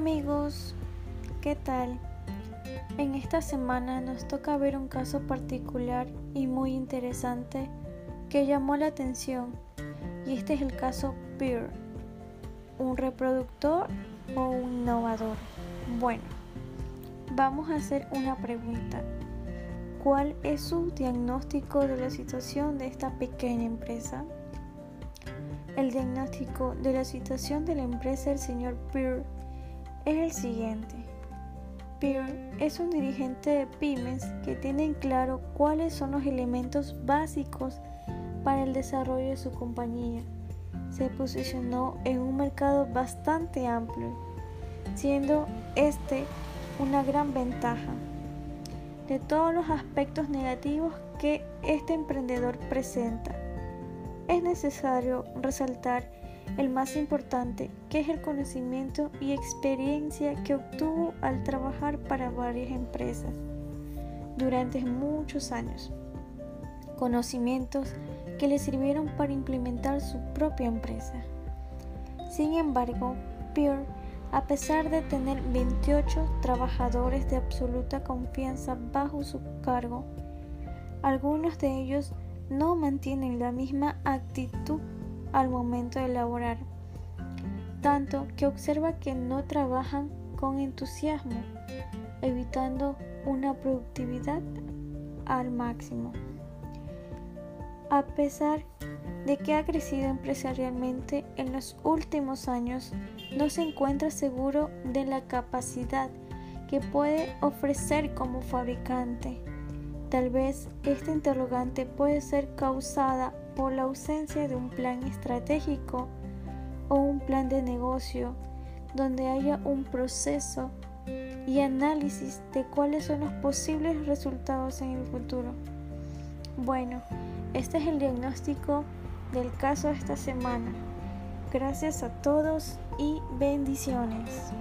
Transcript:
amigos, ¿qué tal? En esta semana nos toca ver un caso particular y muy interesante que llamó la atención y este es el caso Peer, un reproductor o un innovador. Bueno, vamos a hacer una pregunta. ¿Cuál es su diagnóstico de la situación de esta pequeña empresa? El diagnóstico de la situación de la empresa del señor Peer es el siguiente. Peer es un dirigente de pymes que tiene en claro cuáles son los elementos básicos para el desarrollo de su compañía. Se posicionó en un mercado bastante amplio, siendo este una gran ventaja de todos los aspectos negativos que este emprendedor presenta. Es necesario resaltar el más importante, que es el conocimiento y experiencia que obtuvo al trabajar para varias empresas durante muchos años. Conocimientos que le sirvieron para implementar su propia empresa. Sin embargo, Pierre, a pesar de tener 28 trabajadores de absoluta confianza bajo su cargo, algunos de ellos no mantienen la misma actitud al momento de elaborar, tanto que observa que no trabajan con entusiasmo, evitando una productividad al máximo. A pesar de que ha crecido empresarialmente en los últimos años, no se encuentra seguro de la capacidad que puede ofrecer como fabricante. Tal vez esta interrogante puede ser causada por la ausencia de un plan estratégico o un plan de negocio donde haya un proceso y análisis de cuáles son los posibles resultados en el futuro. Bueno, este es el diagnóstico del caso esta semana. Gracias a todos y bendiciones.